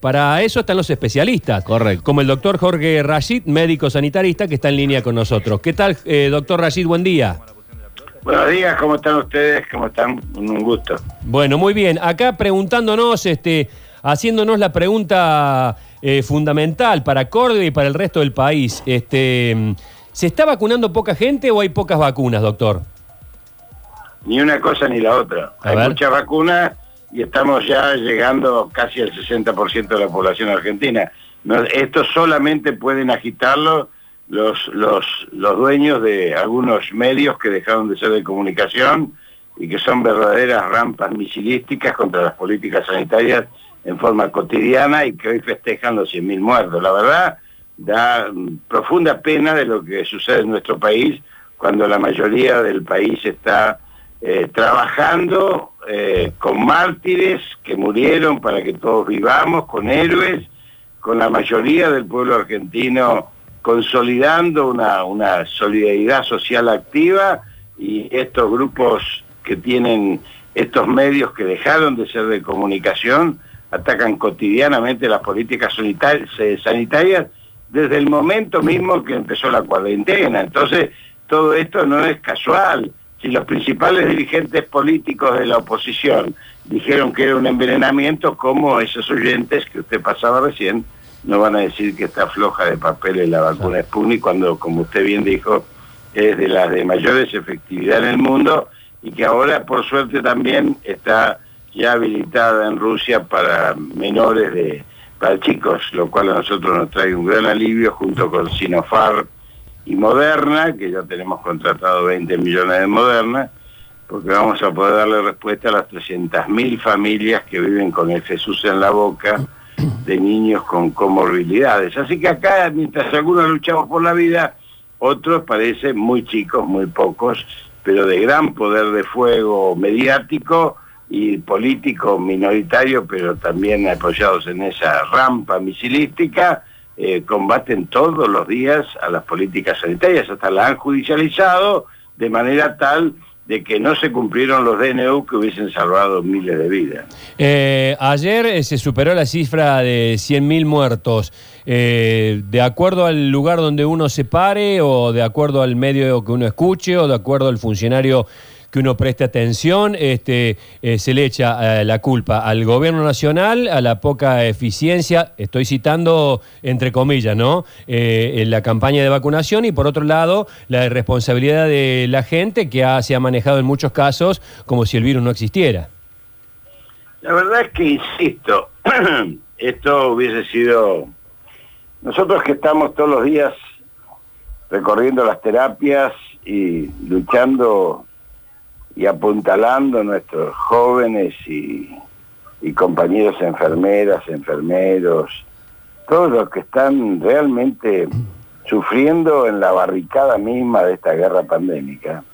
Para eso están los especialistas. Correcto. Como el doctor Jorge Rashid, médico sanitarista, que está en línea con nosotros. ¿Qué tal, eh, doctor Rashid? Buen día. Buenos días, ¿cómo están ustedes? ¿Cómo están? Un gusto. Bueno, muy bien. Acá preguntándonos, este, haciéndonos la pregunta eh, fundamental para Córdoba y para el resto del país. Este, ¿Se está vacunando poca gente o hay pocas vacunas, doctor? Ni una cosa ni la otra. A Hay ver. muchas vacunas y estamos ya llegando casi al 60% de la población argentina. No, esto solamente pueden agitarlo los, los, los dueños de algunos medios que dejaron de ser de comunicación y que son verdaderas rampas misilísticas contra las políticas sanitarias en forma cotidiana y que hoy festejan los 100.000 muertos. La verdad, da profunda pena de lo que sucede en nuestro país cuando la mayoría del país está eh, trabajando eh, con mártires que murieron para que todos vivamos, con héroes, con la mayoría del pueblo argentino consolidando una, una solidaridad social activa y estos grupos que tienen estos medios que dejaron de ser de comunicación atacan cotidianamente las políticas sanitarias, sanitarias desde el momento mismo que empezó la cuarentena. Entonces, todo esto no es casual. Si los principales dirigentes políticos de la oposición dijeron que era un envenenamiento, como esos oyentes que usted pasaba recién no van a decir que está floja de papeles la vacuna Sputnik cuando, como usted bien dijo, es de las de mayores efectividad en el mundo y que ahora, por suerte, también está ya habilitada en Rusia para menores de para chicos, lo cual a nosotros nos trae un gran alivio junto con Sinopharm y Moderna, que ya tenemos contratado 20 millones de Moderna, porque vamos a poder darle respuesta a las 300.000 familias que viven con el Jesús en la boca de niños con comorbilidades. Así que acá, mientras algunos luchamos por la vida, otros parecen muy chicos, muy pocos, pero de gran poder de fuego mediático y político minoritario, pero también apoyados en esa rampa misilística, eh, combaten todos los días a las políticas sanitarias, hasta la han judicializado de manera tal de que no se cumplieron los DNU que hubiesen salvado miles de vidas. Eh, ayer eh, se superó la cifra de 100.000 muertos. Eh, ¿De acuerdo al lugar donde uno se pare o de acuerdo al medio que uno escuche o de acuerdo al funcionario que uno preste atención, este, eh, se le echa eh, la culpa al gobierno nacional, a la poca eficiencia, estoy citando entre comillas, ¿no? Eh, en la campaña de vacunación y por otro lado, la irresponsabilidad de la gente que ha- se ha manejado en muchos casos como si el virus no existiera. La verdad es que, insisto, esto hubiese sido... Nosotros que estamos todos los días recorriendo las terapias y luchando y apuntalando a nuestros jóvenes y, y compañeros enfermeras, enfermeros, todos los que están realmente sufriendo en la barricada misma de esta guerra pandémica.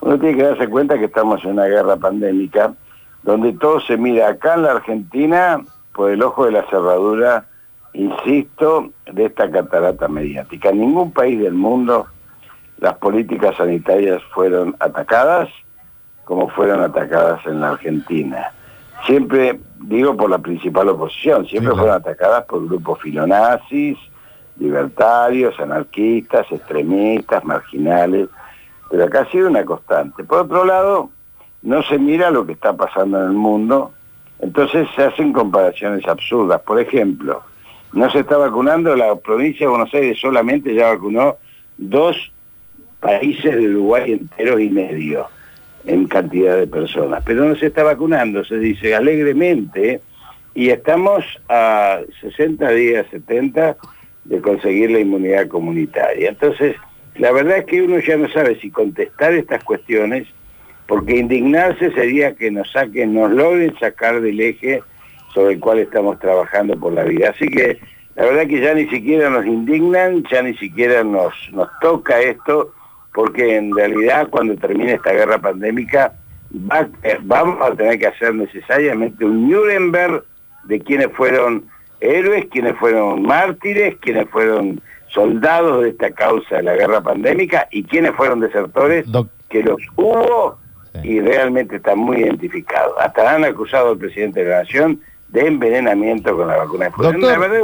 Uno tiene que darse cuenta que estamos en una guerra pandémica donde todo se mira acá en la Argentina por el ojo de la cerradura, insisto, de esta catarata mediática. En ningún país del mundo las políticas sanitarias fueron atacadas como fueron atacadas en la Argentina. Siempre, digo por la principal oposición, siempre Sí, claro. fueron atacadas por grupos filonazis, libertarios, anarquistas, extremistas, marginales, pero acá ha sido una constante. Por otro lado, no se mira lo que está pasando en el mundo, entonces se hacen comparaciones absurdas. Por ejemplo, no se está vacunando, la provincia de Buenos Aires solamente ya vacunó dos países de Uruguay enteros y medio en cantidad de personas, pero no se está vacunando, se dice alegremente, y estamos a 60 días, 70 de conseguir la inmunidad comunitaria. Entonces, la verdad es que uno ya no sabe si contestar estas cuestiones, porque indignarse sería que nos saquen, nos logren sacar del eje sobre el cual estamos trabajando por la vida. Así que la verdad que ya ni siquiera nos indignan, ya ni siquiera nos, nos toca esto, porque en realidad cuando termine esta guerra pandémica va- eh, vamos a tener que hacer necesariamente un Nuremberg de quienes fueron héroes, quienes fueron mártires, quienes fueron soldados de esta causa de la guerra pandémica y quienes fueron desertores, Doc- que los hubo Sí. y realmente están muy identificados. Hasta han acusado al presidente de la Nación de envenenamiento con la vacuna de. Doctor. La verdad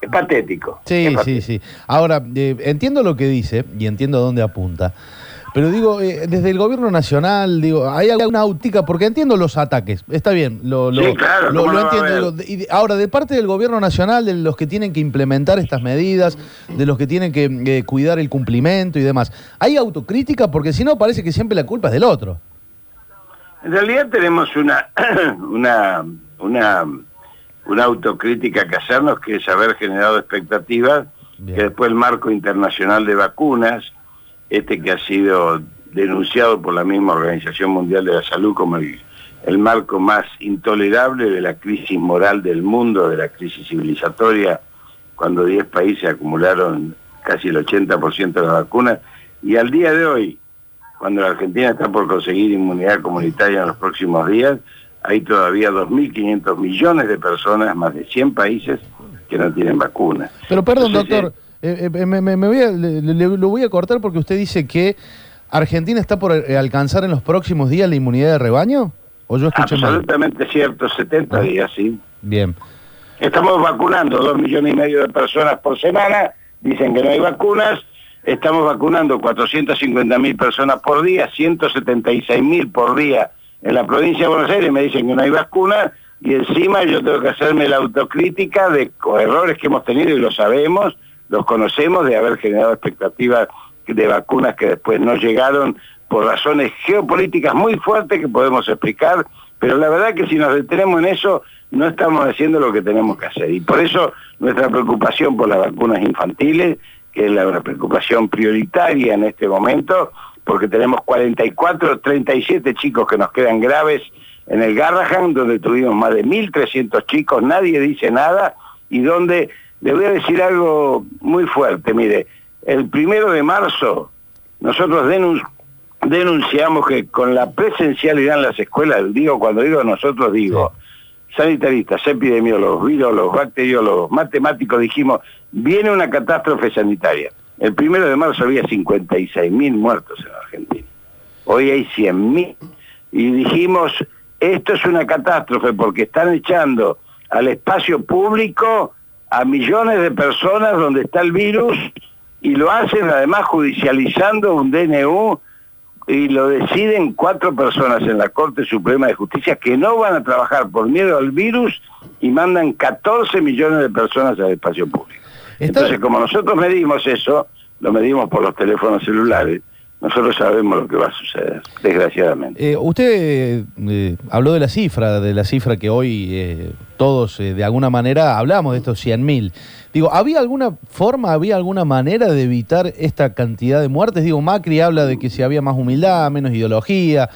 es patético. Sí, Es sí, patético. sí. Ahora, eh, entiendo lo que dice y entiendo dónde apunta. Pero digo, eh, desde el gobierno nacional, digo, hay alguna óptica, porque entiendo los ataques, está bien, lo, lo- Sí, claro, lo- ¿cómo lo no va a entiendo. y ahora, de parte del gobierno nacional, de los que tienen que implementar estas medidas, de los que tienen que eh, cuidar el cumplimiento y demás, ¿hay autocrítica? Porque si no, parece que siempre la culpa es del otro. En realidad tenemos una, una, una, una autocrítica que hacernos, que es haber generado expectativas, Bien. que después el marco internacional de vacunas, este que ha sido denunciado por la misma Organización Mundial de la Salud como el, el marco más intolerable de la crisis moral del mundo, de la crisis civilizatoria, cuando 10 países acumularon casi el 80% de las vacunas, y al día de hoy, cuando la Argentina está por conseguir inmunidad comunitaria en los próximos días, hay todavía 2.500 millones de personas, más de 100 países, que no tienen vacunas. Pero perdón, Entonces, doctor, eh, eh, me, voy a- le- le- lo voy a cortar porque usted dice que Argentina está por eh, alcanzar en los próximos días la inmunidad de rebaño. ¿O yo escuché mal? Absolutamente cierto, 70 Ah. días, sí. Bien. Estamos vacunando dos millones y medio de personas por semana, dicen que no hay vacunas, estamos vacunando 450 mil personas por día, 176 mil por día en la provincia de Buenos Aires, me dicen que no hay vacunas, y encima yo tengo que hacerme la autocrítica de errores que hemos tenido y lo sabemos, los conocemos, de haber generado expectativas de vacunas que después no llegaron por razones geopolíticas muy fuertes que podemos explicar, pero la verdad que si nos detenemos en eso, no estamos haciendo lo que tenemos que hacer. Y por eso nuestra preocupación por las vacunas infantiles, que es la preocupación prioritaria en este momento, porque tenemos 44, 37 chicos que nos quedan graves en el Garrahan, donde tuvimos más de 1.300 chicos, nadie dice nada, y donde, le voy a decir algo muy fuerte, mire, el primero de marzo nosotros denun- denunciamos que con la presencialidad en las escuelas, digo, cuando digo nosotros digo, sanitaristas, epidemiólogos, virólogos, bacteriólogos, matemáticos, dijimos, viene una catástrofe sanitaria. El primero de marzo había 56 mil muertos en Argentina. Hoy hay 100 mil. Y dijimos, esto es una catástrofe porque están echando al espacio público a millones de personas donde está el virus y lo hacen además judicializando un DNU y lo deciden cuatro personas en la Corte Suprema de Justicia que no van a trabajar por miedo al virus y mandan 14 millones de personas al espacio público. Entonces, como nosotros medimos eso, lo medimos por los teléfonos celulares, nosotros sabemos lo que va a suceder, desgraciadamente. Eh, usted eh, habló de la cifra, de la cifra que hoy eh, todos eh, de alguna manera hablamos de estos 100.000. Digo, ¿había alguna forma, había alguna manera de evitar esta cantidad de muertes? Digo, Macri habla de que si había más humildad, menos ideología,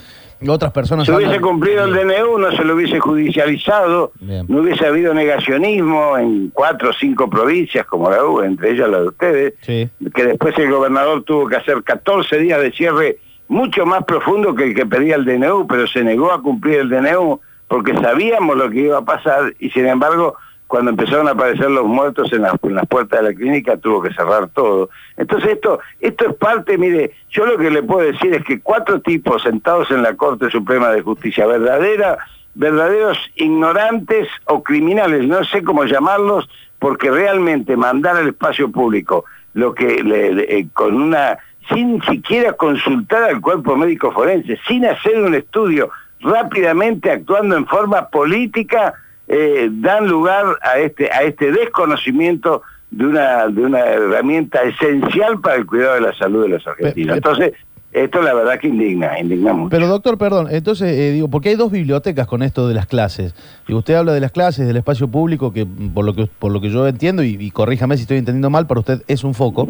otras personas... Si hubiese cumplido el DNU, no se lo hubiese judicializado, Bien. no hubiese habido negacionismo en cuatro o cinco provincias como la U, entre ellas la de ustedes, Sí. que después el gobernador tuvo que hacer 14 días de cierre mucho más profundo que el que pedía el DNU, pero se negó a cumplir el DNU porque sabíamos lo que iba a pasar y sin embargo cuando empezaron a aparecer los muertos en, las- puertas de la clínica tuvo que cerrar todo. Entonces esto, esto es parte, mire, yo lo que le puedo decir es que cuatro tipos sentados en la Corte Suprema de Justicia, verdadera, verdaderos ignorantes o criminales, no sé cómo llamarlos, porque realmente mandar al espacio público lo que le- eh, con una sin siquiera consultar al cuerpo médico forense, sin hacer un estudio, rápidamente actuando en forma política, eh, dan lugar a este a este desconocimiento de una de una herramienta esencial para el cuidado de la salud de los argentinos. Entonces, esto la verdad que indigna, indigna mucho. Pero doctor, perdón, entonces eh, digo, porque hay dos bibliotecas con esto de las clases. Y usted habla de las clases, del espacio público, que mm, por lo que por lo que yo entiendo, y, y corríjame si estoy entendiendo mal, para usted es un foco.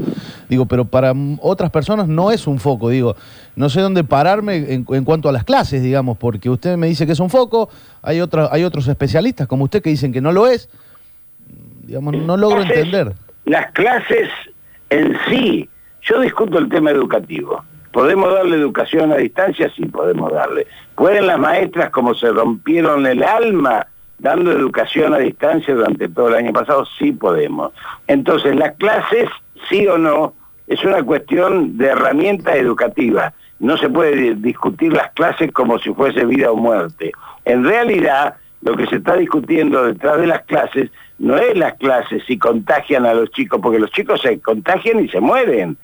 Digo, pero para mm, otras personas no es un foco. Digo, no sé dónde pararme en, en cuanto a las clases, digamos, porque usted me dice que es un foco, hay otra, hay otros especialistas como usted que dicen que no lo es. Digamos, no logro Clases, entender. Las clases en sí, yo discuto el tema educativo. ¿Podemos darle educación a distancia? Sí, podemos darle. ¿Pueden las maestras, como se rompieron el alma dando educación a distancia durante todo el año pasado? Sí podemos. Entonces, las clases, sí o no, es una cuestión de herramienta educativa. No se puede di- discutir las clases como si fuese vida o muerte. En realidad, lo que se está discutiendo detrás de las clases no es las clases si contagian a los chicos, porque los chicos se contagian y se mueren.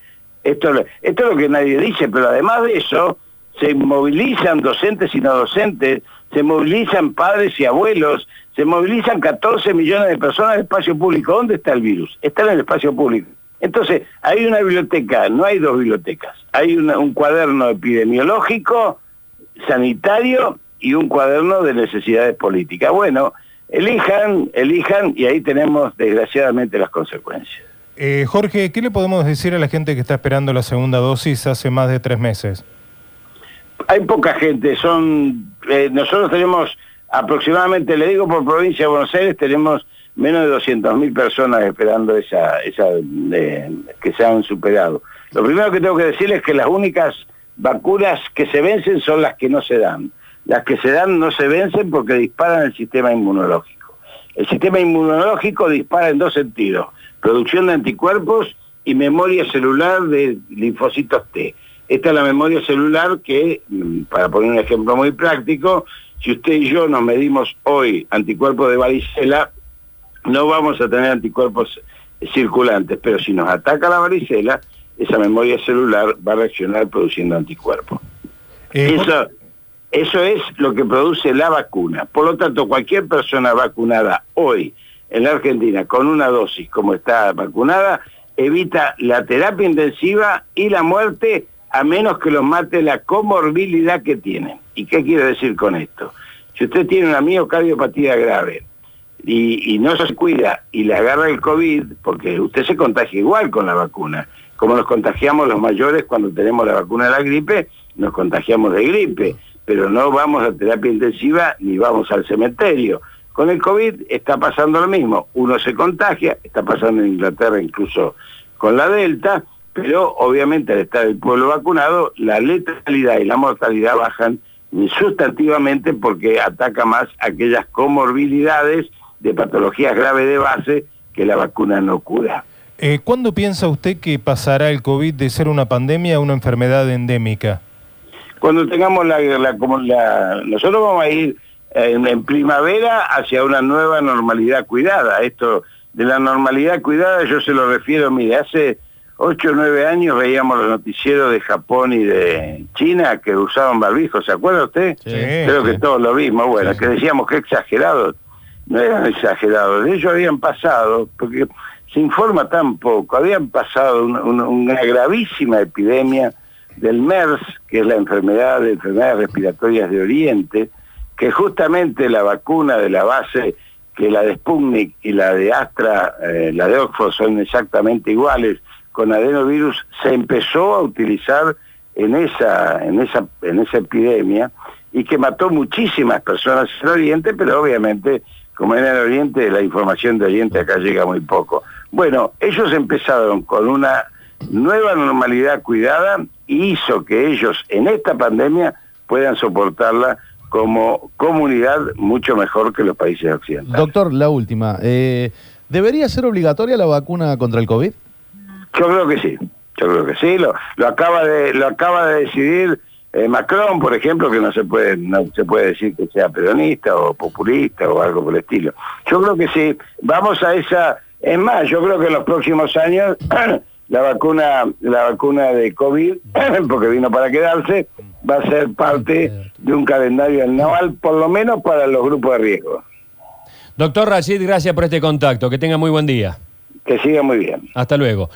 Esto, esto es lo que nadie dice, pero además de eso, se movilizan docentes y no docentes, se movilizan padres y abuelos, se movilizan 14 millones de personas en el espacio público. ¿Dónde está el virus? Está en el espacio público. Entonces, hay una biblioteca, no hay dos bibliotecas. Hay un cuaderno epidemiológico, sanitario y un cuaderno de necesidades políticas. Bueno, elijan, elijan y ahí tenemos desgraciadamente las consecuencias. Eh, Jorge, ¿qué le podemos decir a la gente que está esperando la segunda dosis hace más de tres meses? Hay poca gente, son eh, nosotros tenemos aproximadamente, le digo por provincia de Buenos Aires, tenemos menos de 200.000 personas esperando esa, esa que se han superado. Lo primero que tengo que decir es que las únicas vacunas que se vencen son las que no se dan. Las que se dan no se vencen porque disparan el sistema inmunológico. El sistema inmunológico dispara en dos sentidos, producción de anticuerpos y memoria celular de linfocitos T. Esta es la memoria celular que, mm, para poner un ejemplo muy práctico, si usted y yo nos medimos hoy anticuerpos de varicela, no vamos a tener anticuerpos circulantes, pero si nos ataca la varicela, esa memoria celular va a reaccionar produciendo anticuerpos. Eh, eso, eso es lo que produce la vacuna. Por lo tanto, cualquier persona vacunada hoy en la Argentina con una dosis como está vacunada, evita la terapia intensiva y la muerte a menos que los mate la comorbilidad que tienen. ¿Y qué quiero decir con esto? Si usted tiene una miocardiopatía grave y, y no se cuida y le agarra el COVID, porque usted se contagia igual con la vacuna, como nos contagiamos los mayores cuando tenemos la vacuna de la gripe, nos contagiamos de gripe, pero no vamos a terapia intensiva ni vamos al cementerio. Con el COVID está pasando lo mismo, uno se contagia, está pasando en Inglaterra incluso con la Delta, pero obviamente al estar el pueblo vacunado, la letalidad y la mortalidad bajan sustantivamente porque ataca más aquellas comorbilidades de patologías graves de base que la vacuna no cura. Eh, ¿Cuándo piensa usted que pasará el COVID de ser una pandemia a una enfermedad endémica? Cuando tengamos la, como la nosotros vamos a ir en, primavera hacia una nueva normalidad cuidada. Esto de la normalidad cuidada yo se lo refiero, mire, hace 8 o 9 años veíamos los noticieros de Japón y de China que usaban barbijos, ¿se acuerda usted? Sí, Creo que todos lo vimos, bueno, que decíamos que exagerados. No eran exagerados, ellos habían pasado, porque se informa tan poco. Habían pasado una, gravísima epidemia del MERS, que es la enfermedad de enfermedades respiratorias de Oriente, que justamente la vacuna de la base que la de Sputnik y la de Astra, eh, la de Oxford son exactamente iguales, con adenovirus se empezó a utilizar en esa, en esa, en esa epidemia y que mató muchísimas personas en Oriente, pero obviamente, como en el Oriente, la información de Oriente acá llega muy poco. Bueno, ellos empezaron con una nueva normalidad cuidada y hizo que ellos en esta pandemia puedan soportarla como comunidad mucho mejor que los países occidentales. Doctor, la última. Eh, ¿Debería ser obligatoria la vacuna contra el COVID? Yo creo que sí, yo creo que sí. Lo, lo acaba de lo acaba de decidir eh, Macron, por ejemplo, que no se puede no se puede decir que sea peronista o populista o algo por el estilo. Yo creo que sí. Vamos a esa es más, yo creo que en los próximos años la vacuna, la vacuna de COVID, porque vino para quedarse, va a ser parte de un calendario anual, por lo menos para los grupos de riesgo. Doctor Rashid, gracias por este contacto. Que tenga muy buen día. Que siga muy bien. Hasta luego.